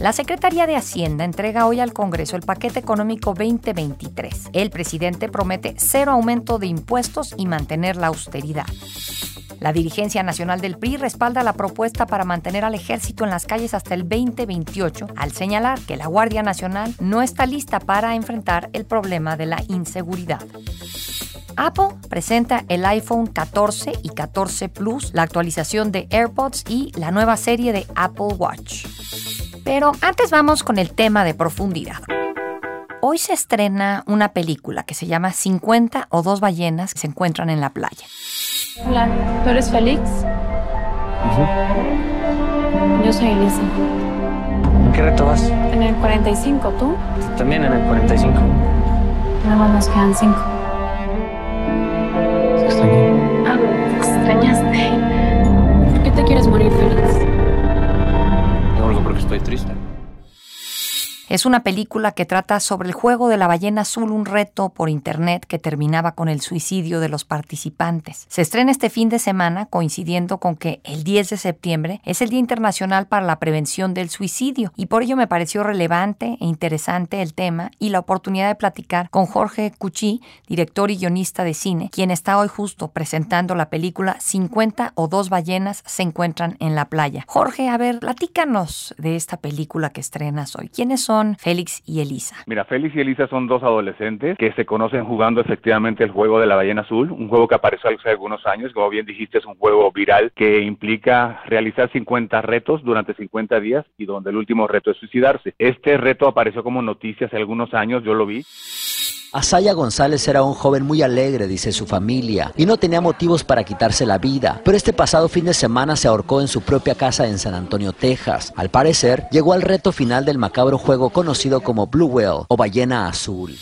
La Secretaría de Hacienda entrega hoy al Congreso el paquete económico 2023. El presidente promete cero aumento de impuestos y mantener la austeridad. La dirigencia nacional del PRI respalda la propuesta para mantener al ejército en las calles hasta el 2028, al señalar que la Guardia Nacional no está lista para enfrentar el problema de la inseguridad. Apple presenta el iPhone 14 y 14 Plus, la actualización de AirPods y la nueva serie de Apple Watch. Pero antes vamos con el tema de profundidad. Hoy se estrena una película que se llama 50 o dos ballenas que se encuentran en la playa. Hola, ¿tú eres Félix? Yo soy Elisa. ¿En qué reto vas? En el 45, ¿tú? También en el 45. Nada más nos quedan 5. Se Es una película que trata sobre el juego de la ballena azul, un reto por internet que terminaba con el suicidio de los participantes. Se estrena este fin de semana coincidiendo con que el 10 de septiembre es el Día Internacional para la Prevención del Suicidio y por ello me pareció relevante e interesante el tema y la oportunidad de platicar con Jorge Cuchí, director y guionista de cine, quien está hoy justo presentando la película 50 o dos ballenas se encuentran en la playa. Jorge, a ver, platícanos de esta película que estrenas hoy. ¿Quiénes son Félix y Elisa? Mira, Félix y Elisa son dos adolescentes que se conocen jugando efectivamente el juego de la ballena azul, un juego que apareció hace algunos años, como bien dijiste, es un juego viral que implica realizar 50 retos durante 50 días y donde el último reto es suicidarse. Este reto apareció como noticia hace algunos años, yo lo vi. Asaya González era un joven muy alegre, dice su familia, y no tenía motivos para quitarse la vida, pero este pasado fin de semana se ahorcó en su propia casa en San Antonio, Texas. Al parecer, llegó al reto final del macabro juego conocido como Blue Whale o ballena azul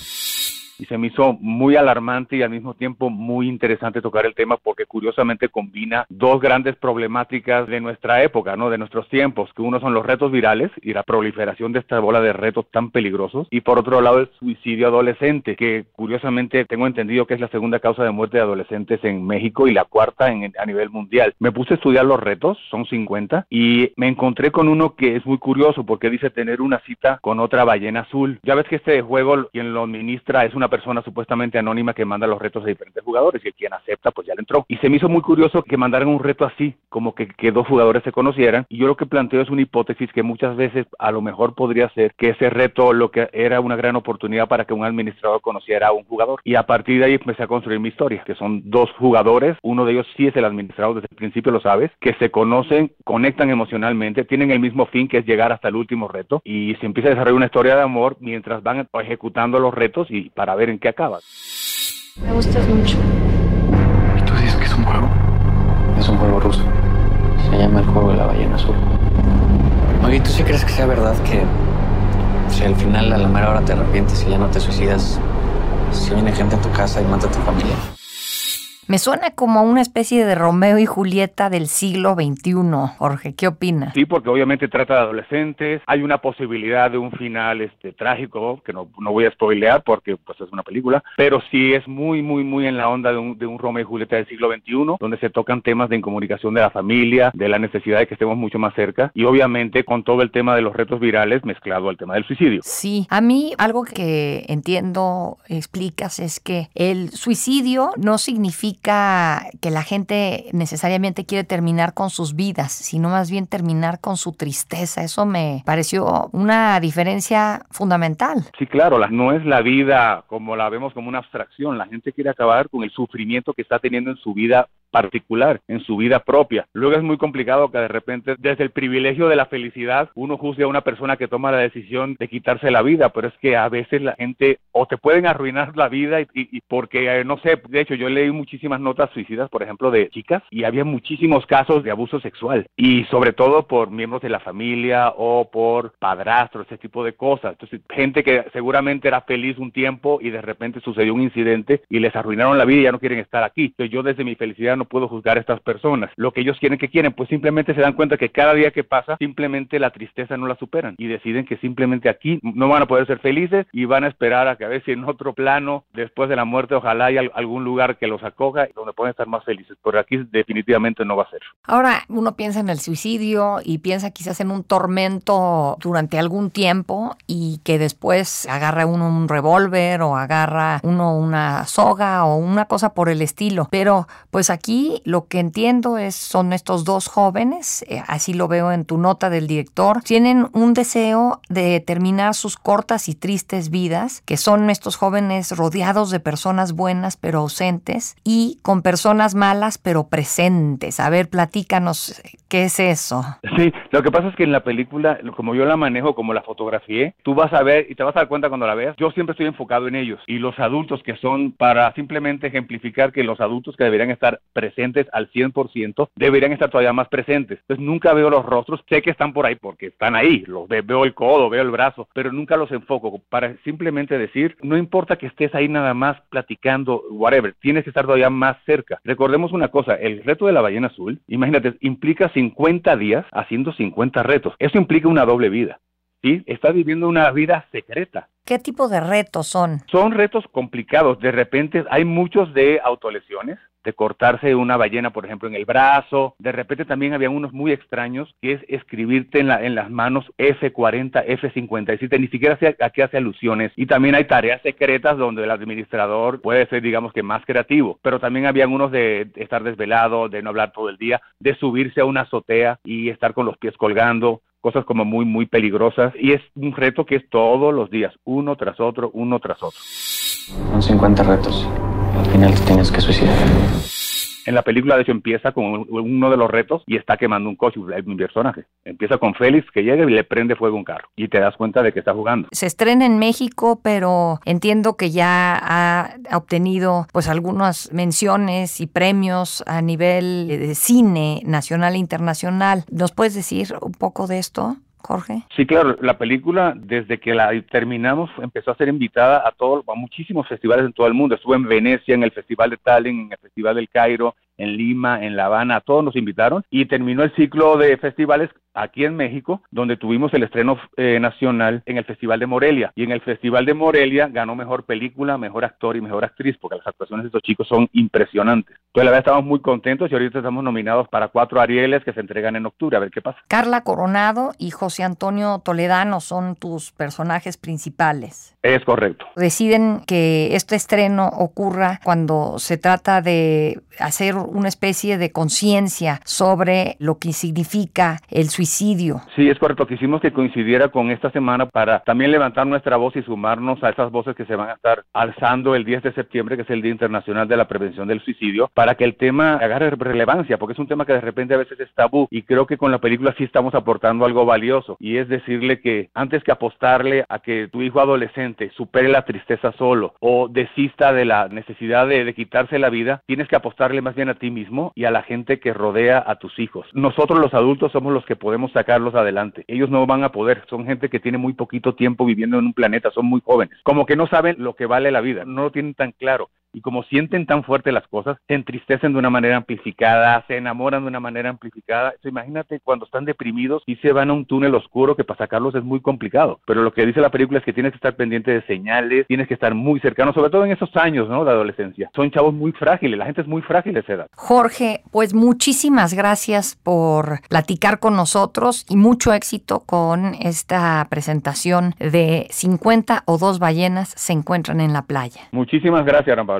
y se me hizo muy alarmante y al mismo tiempo muy interesante tocar el tema porque curiosamente combina dos grandes problemáticas de nuestra época, ¿no? De nuestros tiempos, que uno son los retos virales y la proliferación de esta bola de retos tan peligrosos y por otro lado el suicidio adolescente, que curiosamente tengo entendido que es la segunda causa de muerte de adolescentes en México y la cuarta en, a nivel mundial. Me puse a estudiar los retos, son 50, y me encontré con uno que es muy curioso porque dice tener una cita con otra ballena azul. Ya ves que este juego quien lo administra es una persona supuestamente anónima que manda los retos a diferentes jugadores y el quien acepta pues ya le entró. Y se me hizo muy curioso que mandaran un reto así, como que, que dos jugadores se conocieran. Y yo lo que planteo es una hipótesis que muchas veces a lo mejor podría ser que ese reto lo que era una gran oportunidad para que un administrador conociera a un jugador. Y a partir de ahí empecé a construir mi historia, que son dos jugadores, uno de ellos sí es el administrador, desde el principio lo sabes, que se conocen, conectan emocionalmente, tienen el mismo fin que es llegar hasta el último reto y se empieza a desarrollar una historia de amor mientras van ejecutando los retos y para ver en qué acabas. Me gustas mucho. ¿Y tú dices que es un juego? Es un juego ruso. Se llama el juego de la ballena azul. Oye, ¿tú sí crees que sea verdad que si al final a la mera hora te arrepientes y ya no te suicidas, si viene gente a tu casa y mata a tu familia? Me suena como una especie de Romeo y Julieta del siglo XXI. Jorge, ¿qué opinas? Sí, porque obviamente trata de adolescentes. Hay una posibilidad de un final este trágico, que no, no voy a spoilear porque pues es una película, pero sí es muy, muy, muy en la onda de un, de un Romeo y Julieta del siglo XXI, donde se tocan temas de incomunicación de la familia, de la necesidad de que estemos mucho más cerca y obviamente con todo el tema de los retos virales mezclado al tema del suicidio. Sí, a mí algo que entiendo, explicas, es que el suicidio no significa que la gente necesariamente quiere terminar con sus vidas, sino más bien terminar con su tristeza. Eso me pareció una diferencia fundamental. Sí, claro, la, no es la vida como la vemos como una abstracción. La gente quiere acabar con el sufrimiento que está teniendo en su vida particular, en su vida propia. Luego es muy complicado que de repente, desde el privilegio de la felicidad, uno juzgue a una persona que toma la decisión de quitarse la vida, pero es que a veces la gente o te pueden arruinar la vida y, porque, eh, no sé, de hecho yo leí muchísimas notas suicidas, por ejemplo, de chicas y había muchísimos casos de abuso sexual y sobre todo por miembros de la familia o por padrastros, ese tipo de cosas. Entonces, gente que seguramente era feliz un tiempo y de repente sucedió un incidente y les arruinaron la vida y ya no quieren estar aquí. Entonces, yo desde mi felicidad no puedo juzgar a estas personas. Lo que ellos quieren que quieren, pues simplemente se dan cuenta que cada día que pasa, simplemente la tristeza no la superan y deciden que simplemente aquí no van a poder ser felices y van a esperar a que a ver si en otro plano, después de la muerte, ojalá haya algún lugar que los acoja donde puedan estar más felices. Pero aquí definitivamente no va a ser. Ahora, uno piensa en el suicidio y piensa quizás en un tormento durante algún tiempo y que después agarra uno un revólver o agarra uno una soga o una cosa por el estilo. Pero pues aquí lo que entiendo es son estos dos jóvenes, eh, así lo veo en tu nota del director, tienen un deseo de terminar sus cortas y tristes vidas, que son estos jóvenes rodeados de personas buenas pero ausentes y con personas malas pero presentes. A ver, platícanos, ¿qué es eso? Sí, lo que pasa es que en la película, como yo la manejo, como la fotografié, tú vas a ver y te vas a dar cuenta cuando la veas, yo siempre estoy enfocado en ellos y los adultos que son para simplemente ejemplificar que los adultos que deberían estar al 100% deberían estar todavía más presentes. Entonces nunca veo los rostros, sé que están por ahí porque están ahí, los veo el codo, veo el brazo, pero nunca los enfoco para simplemente decir, no importa que estés ahí nada más platicando, whatever, tienes que estar todavía más cerca. Recordemos una cosa, el reto de la ballena azul, imagínate, implica 50 días haciendo 50 retos. Eso implica una doble vida. ¿Sí? Está viviendo una vida secreta. ¿Qué tipo de retos son? Son retos complicados. De repente hay muchos de autolesiones, de cortarse una ballena, por ejemplo, en el brazo. De repente también había unos muy extraños, que es escribirte en, la, en las manos F40, F57, ni siquiera aquí hace alusiones. Y también hay tareas secretas donde el administrador puede ser, digamos que, más creativo. Pero también habían unos de estar desvelado, de no hablar todo el día, de subirse a una azotea y estar con los pies colgando cosas como muy, muy peligrosas y es un reto que es todos los días, uno tras otro, uno tras otro. Son 50 retos. Al final tienes que suicidar. En la película, de hecho, empieza con uno de los retos y está quemando un coche, un personaje. Empieza con Félix que llega y le prende fuego un carro y te das cuenta de que está jugando. Se estrena en México, pero entiendo que ya ha obtenido pues algunas menciones y premios a nivel de cine nacional e internacional. ¿Nos puedes decir un poco de esto? Jorge? Sí, claro, la película desde que la terminamos empezó a ser invitada a todos, a muchísimos festivales en todo el mundo. Estuvo en Venecia, en el Festival de Tallinn, en el Festival del Cairo, en Lima, en La Habana, todos nos invitaron y terminó el ciclo de festivales aquí en México, donde tuvimos el estreno eh, nacional en el Festival de Morelia. Y en el Festival de Morelia ganó mejor película, mejor actor y mejor actriz, porque las actuaciones de estos chicos son impresionantes. Entonces, la verdad, estamos muy contentos y ahorita estamos nominados para cuatro Arieles que se entregan en octubre. A ver qué pasa. Carla Coronado y José Antonio Toledano son tus personajes principales. Es correcto. Deciden que este estreno ocurra cuando se trata de hacer una especie de conciencia sobre lo que significa el suicidio. Sí, es correcto. Quisimos que coincidiera con esta semana para también levantar nuestra voz y sumarnos a esas voces que se van a estar alzando el 10 de septiembre, que es el Día Internacional de la Prevención del Suicidio, para que el tema agarre relevancia, porque es un tema que de repente a veces es tabú y creo que con la película sí estamos aportando algo valioso y es decirle que antes que apostarle a que tu hijo adolescente supere la tristeza solo o desista de la necesidad de, de quitarse la vida, tienes que apostarle más bien a ti mismo y a la gente que rodea a tus hijos. Nosotros los adultos somos los que podemos sacarlos adelante. Ellos no van a poder, son gente que tiene muy poquito tiempo viviendo en un planeta, son muy jóvenes, como que no saben lo que vale la vida, no lo tienen tan claro y como sienten tan fuerte las cosas, se entristecen de una manera amplificada, se enamoran de una manera amplificada. imagínate cuando están deprimidos y se van a un túnel oscuro que para sacarlos es muy complicado. Pero lo que dice la película es que tienes que estar pendiente de señales, tienes que estar muy cercano, sobre todo en esos años, ¿no? De adolescencia. Son chavos muy frágiles, la gente es muy frágil a esa edad. Jorge, pues muchísimas gracias por platicar con nosotros y mucho éxito con esta presentación de 50 o dos ballenas se encuentran en la playa. Muchísimas gracias, Pablo.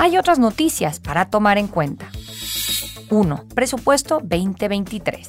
Hay otras noticias para tomar en cuenta. 1. Presupuesto 2023.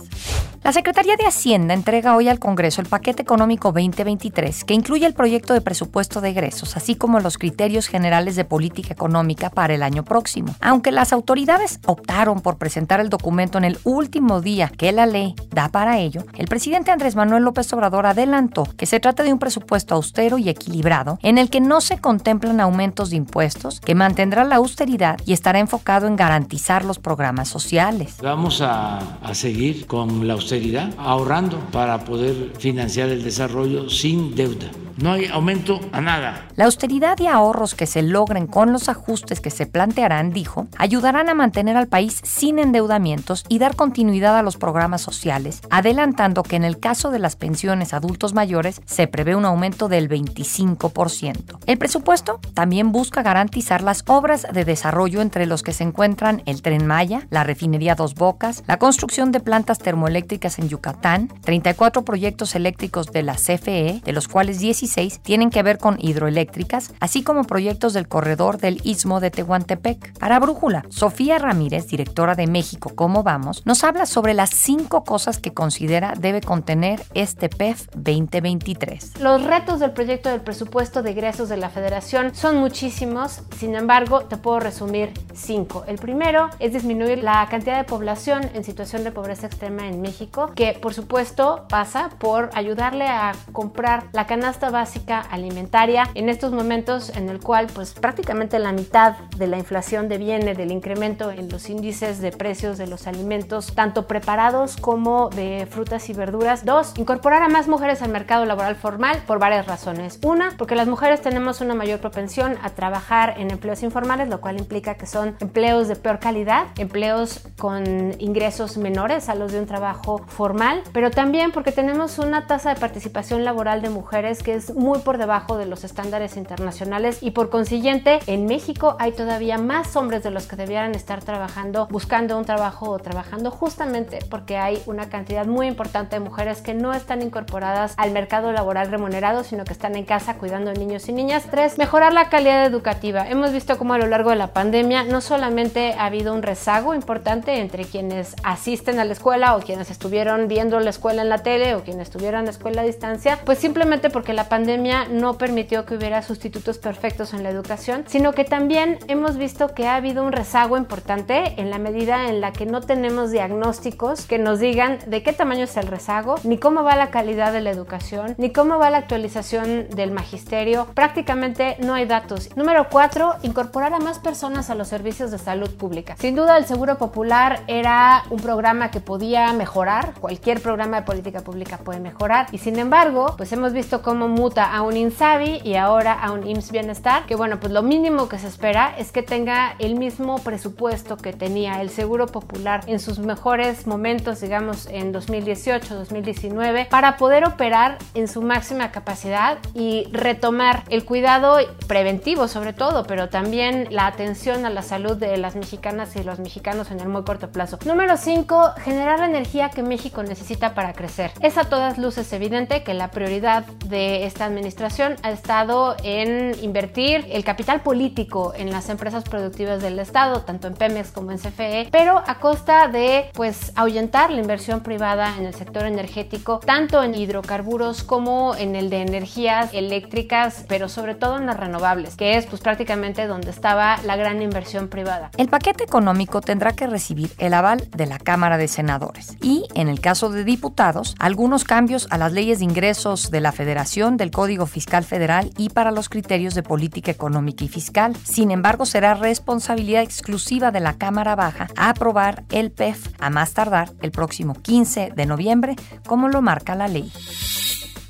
La Secretaría de Hacienda entrega hoy al Congreso el paquete económico 2023, que incluye el proyecto de presupuesto de egresos, así como los criterios generales de política económica para el año próximo. Aunque las autoridades optaron por presentar el documento en el último día que la ley da para ello, el presidente Andrés Manuel López Obrador adelantó que se trata de un presupuesto austero y equilibrado, en el que no se contemplan aumentos de impuestos, que mantendrá la austeridad y estará enfocado en garantizar los programas sociales. Vamos a, a seguir con la austeridad ahorrando para poder financiar el desarrollo sin deuda. No hay aumento a nada. La austeridad y ahorros que se logren con los ajustes que se plantearán, dijo, ayudarán a mantener al país sin endeudamientos y dar continuidad a los programas sociales, adelantando que en el caso de las pensiones adultos mayores se prevé un aumento del 25%. El presupuesto también busca garantizar las obras de desarrollo entre los que se encuentran el tren Maya, la refinería Dos Bocas, la construcción de plantas termoeléctricas en Yucatán, 34 proyectos eléctricos de la CFE, de los cuales 16 tienen que ver con hidroeléctricas, así como proyectos del corredor del Istmo de Tehuantepec. Para Brújula, Sofía Ramírez, directora de México ¿Cómo vamos?, nos habla sobre las cinco cosas que considera debe contener este PEF 2023. Los retos del proyecto del presupuesto de egresos de la Federación son muchísimos, sin embargo, te puedo resumir cinco. El primero es disminuir la cantidad de población en situación de pobreza extrema en México, que por supuesto pasa por ayudarle a comprar la canasta básica alimentaria en estos momentos en el cual pues prácticamente la mitad de la inflación deviene del incremento en los índices de precios de los alimentos tanto preparados como de frutas y verduras. Dos, incorporar a más mujeres al mercado laboral formal por varias razones. Una, porque las mujeres tenemos una mayor propensión a trabajar en empleos informales, lo cual implica que son empleos de peor calidad, empleos con ingresos menores a los de un trabajo formal, pero también porque tenemos una tasa de participación laboral de mujeres que es muy por debajo de los estándares internacionales y por consiguiente en México hay todavía más hombres de los que debieran estar trabajando, buscando un trabajo o trabajando justamente porque hay una cantidad muy importante de mujeres que no están incorporadas al mercado laboral remunerado, sino que están en casa cuidando niños y niñas. Tres, mejorar la calidad educativa. Hemos visto cómo a lo largo de la pandemia no solamente ha habido un rezago importante entre quienes asisten a la escuela o quienes estuvieron viendo la escuela en la tele o quienes estuvieron en la escuela a distancia, pues simplemente porque la pandemia no permitió que hubiera sustitutos perfectos en la educación, sino que también hemos visto que ha habido un rezago importante en la medida en la que no tenemos diagnósticos que nos digan de qué tamaño es el rezago, ni cómo va la calidad de la educación, ni cómo va la actualización del magisterio. Prácticamente no hay datos. Número cuatro, incorporar a más personas a los servicios de salud pública. Sin duda, el Seguro Popular era un programa que podía mejorar. Cualquier programa de política pública puede mejorar. Y sin embargo, pues hemos visto cómo muta a un INSABI y ahora a un IMSS Bienestar, que bueno, pues lo mínimo que se espera es que tenga el mismo presupuesto que tenía el Seguro Popular en sus mejores momentos, digamos en 2018, 2019, para poder operar en su máxima capacidad y retomar el cuidado preventivo sobre todo, pero también la atención a la salud de las mexicanas y los mexicanos en el muy corto plazo. Número 5, generar la energía que México necesita para crecer. Es a todas luces evidente que la prioridad de esta administración ha estado en invertir el capital político en las empresas productivas del Estado, tanto en Pemex como en CFE, pero a costa de pues ahuyentar la inversión privada en el sector energético, tanto en hidrocarburos como en el de energías eléctricas, pero sobre todo en las renovables, que es pues prácticamente donde estaba la gran inversión privada. El paquete económico tendrá que recibir el aval de la Cámara de Senadores y, en el caso de diputados, algunos cambios a las leyes de ingresos de la Federación, del Código Fiscal Federal y para los criterios de política económica y fiscal. Sin embargo, será responsabilidad exclusiva de la Cámara Baja aprobar el PEF a más tardar el próximo 15 de noviembre, como lo marca la ley.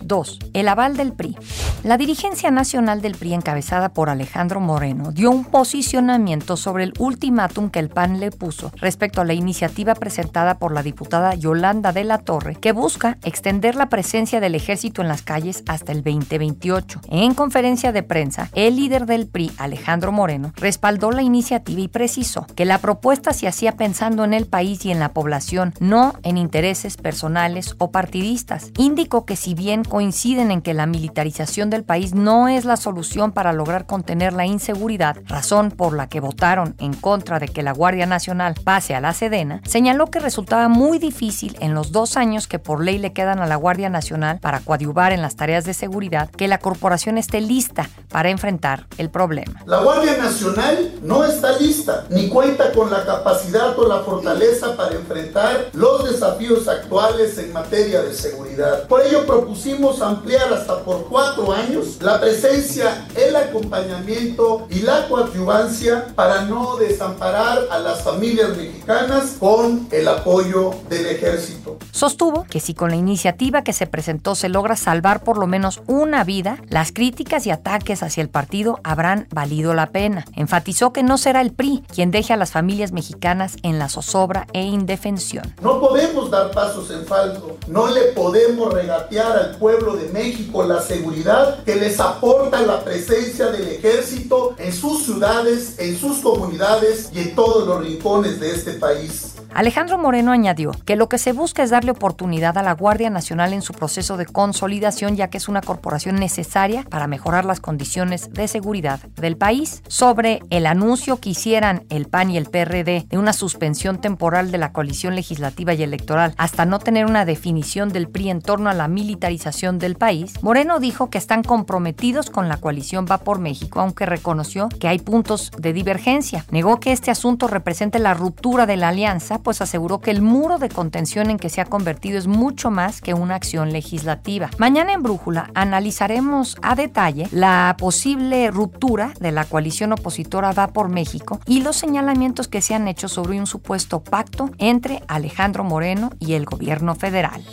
2. El aval del PRI. La dirigencia nacional del PRI, encabezada por Alejandro Moreno, dio un posicionamiento sobre el ultimátum que el PAN le puso respecto a la iniciativa presentada por la diputada Yolanda de la Torre, que busca extender la presencia del ejército en las calles hasta el 2028. En conferencia de prensa, el líder del PRI, Alejandro Moreno, respaldó la iniciativa y precisó que la propuesta se hacía pensando en el país y en la población, no en intereses personales o partidistas. Indicó que si bien coinciden en que la militarización del país no es la solución para lograr contener la inseguridad, razón por la que votaron en contra de que la Guardia Nacional pase a la Sedena, señaló que resultaba muy difícil en los dos años que por ley le quedan a la Guardia Nacional para coadyuvar en las tareas de seguridad que la corporación esté lista para enfrentar el problema. La Guardia Nacional no está lista ni cuenta con la capacidad o la fortaleza para enfrentar los desafíos actuales en materia de seguridad. Por ello propusimos ampliar hasta por cuatro años la presencia, el acompañamiento y la coadyuvancia para no desamparar a las familias mexicanas con el apoyo del ejército. Sostuvo que si con la iniciativa que se presentó se logra salvar por lo menos una vida, las críticas y ataques hacia el partido habrán valido la pena. Enfatizó que no será el PRI quien deje a las familias mexicanas en la zozobra e indefensión. No podemos dar pasos en falso, no le podemos regatear al pueblo de México la seguridad que les aporta la presencia del ejército en sus ciudades, en sus comunidades y en todos los rincones de este país. Alejandro Moreno añadió que lo que se busca es darle oportunidad a la Guardia Nacional en su proceso de consolidación, ya que es una corporación necesaria para mejorar las condiciones de seguridad del país. Sobre el anuncio que hicieran el PAN y el PRD de una suspensión temporal de la coalición legislativa y electoral hasta no tener una definición del PRI en torno a la militarización del país, Moreno dijo que están comprometidos con la coalición Va por México, aunque reconoció que hay puntos de divergencia. Negó que este asunto represente la ruptura de la alianza pues aseguró que el muro de contención en que se ha convertido es mucho más que una acción legislativa. Mañana en Brújula analizaremos a detalle la posible ruptura de la coalición opositora Va por México y los señalamientos que se han hecho sobre un supuesto pacto entre Alejandro Moreno y el gobierno federal.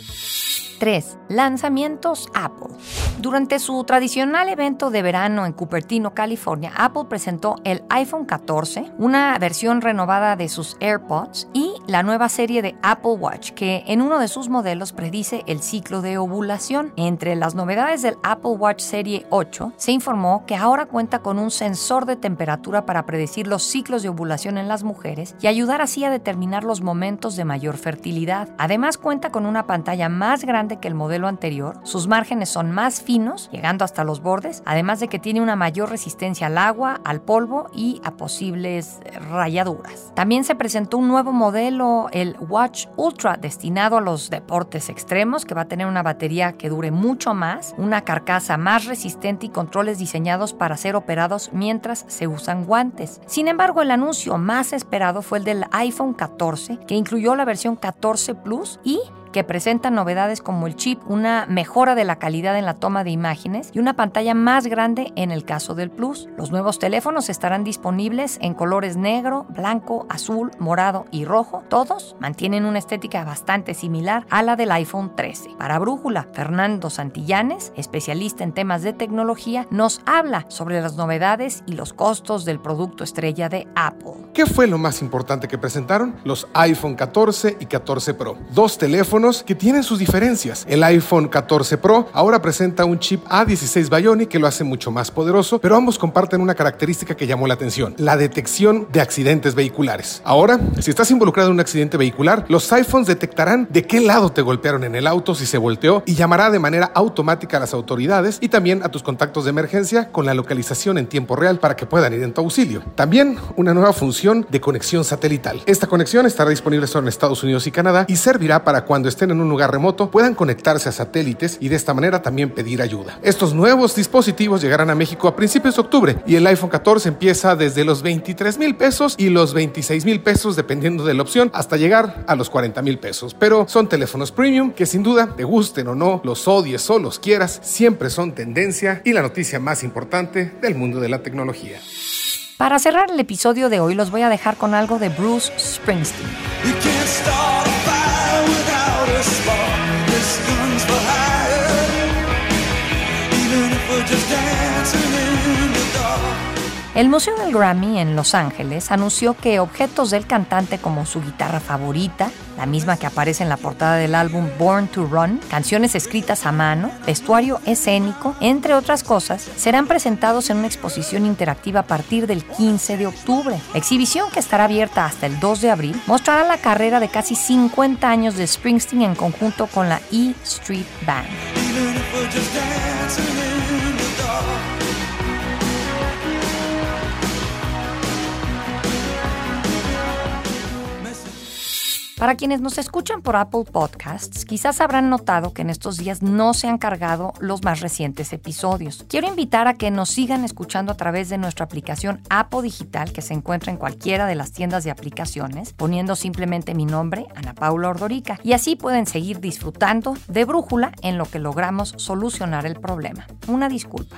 3. Lanzamientos Apple. Durante su tradicional evento de verano en Cupertino, California, Apple presentó el iPhone 14, una versión renovada de sus AirPods y la nueva serie de Apple Watch, que en uno de sus modelos predice el ciclo de ovulación. Entre las novedades del Apple Watch Serie 8, se informó que ahora cuenta con un sensor de temperatura para predecir los ciclos de ovulación en las mujeres y ayudar así a determinar los momentos de mayor fertilidad. Además cuenta con una pantalla más grande que el modelo anterior, sus márgenes son más finos, llegando hasta los bordes, además de que tiene una mayor resistencia al agua, al polvo y a posibles rayaduras. También se presentó un nuevo modelo, el Watch Ultra, destinado a los deportes extremos, que va a tener una batería que dure mucho más, una carcasa más resistente y controles diseñados para ser operados mientras se usan guantes. Sin embargo, el anuncio más esperado fue el del iPhone 14, que incluyó la versión 14 Plus y que presentan novedades como el chip, una mejora de la calidad en la toma de imágenes y una pantalla más grande en el caso del Plus. Los nuevos teléfonos estarán disponibles en colores negro, blanco, azul, morado y rojo. Todos mantienen una estética bastante similar a la del iPhone 13. Para Brújula, Fernando Santillanes, especialista en temas de tecnología, nos habla sobre las novedades y los costos del producto estrella de Apple. ¿Qué fue lo más importante que presentaron? Los iPhone 14 y 14 Pro. Dos teléfonos que tienen sus diferencias. El iPhone 14 Pro ahora presenta un chip A16 Bionic que lo hace mucho más poderoso, pero ambos comparten una característica que llamó la atención, la detección de accidentes vehiculares. Ahora, si estás involucrado en un accidente vehicular, los iPhones detectarán de qué lado te golpearon en el auto si se volteó y llamará de manera automática a las autoridades y también a tus contactos de emergencia con la localización en tiempo real para que puedan ir en tu auxilio. También una nueva función de conexión satelital. Esta conexión estará disponible solo en Estados Unidos y Canadá y servirá para cuando estén en un lugar remoto puedan conectarse a satélites y de esta manera también pedir ayuda. Estos nuevos dispositivos llegarán a México a principios de octubre y el iPhone 14 empieza desde los 23 mil pesos y los 26 mil pesos dependiendo de la opción hasta llegar a los 40 mil pesos. Pero son teléfonos premium que sin duda, te gusten o no, los odies o los quieras, siempre son tendencia y la noticia más importante del mundo de la tecnología. Para cerrar el episodio de hoy los voy a dejar con algo de Bruce Springsteen. El Museo del Grammy en Los Ángeles anunció que objetos del cantante como su guitarra favorita, la misma que aparece en la portada del álbum Born to Run, canciones escritas a mano, vestuario escénico, entre otras cosas, serán presentados en una exposición interactiva a partir del 15 de octubre. La exhibición, que estará abierta hasta el 2 de abril, mostrará la carrera de casi 50 años de Springsteen en conjunto con la E Street Band. Para quienes nos escuchan por Apple Podcasts, quizás habrán notado que en estos días no se han cargado los más recientes episodios. Quiero invitar a que nos sigan escuchando a través de nuestra aplicación Apple Digital que se encuentra en cualquiera de las tiendas de aplicaciones, poniendo simplemente mi nombre, Ana Paula Ordorica, y así pueden seguir disfrutando de Brújula en lo que logramos solucionar el problema. Una disculpa.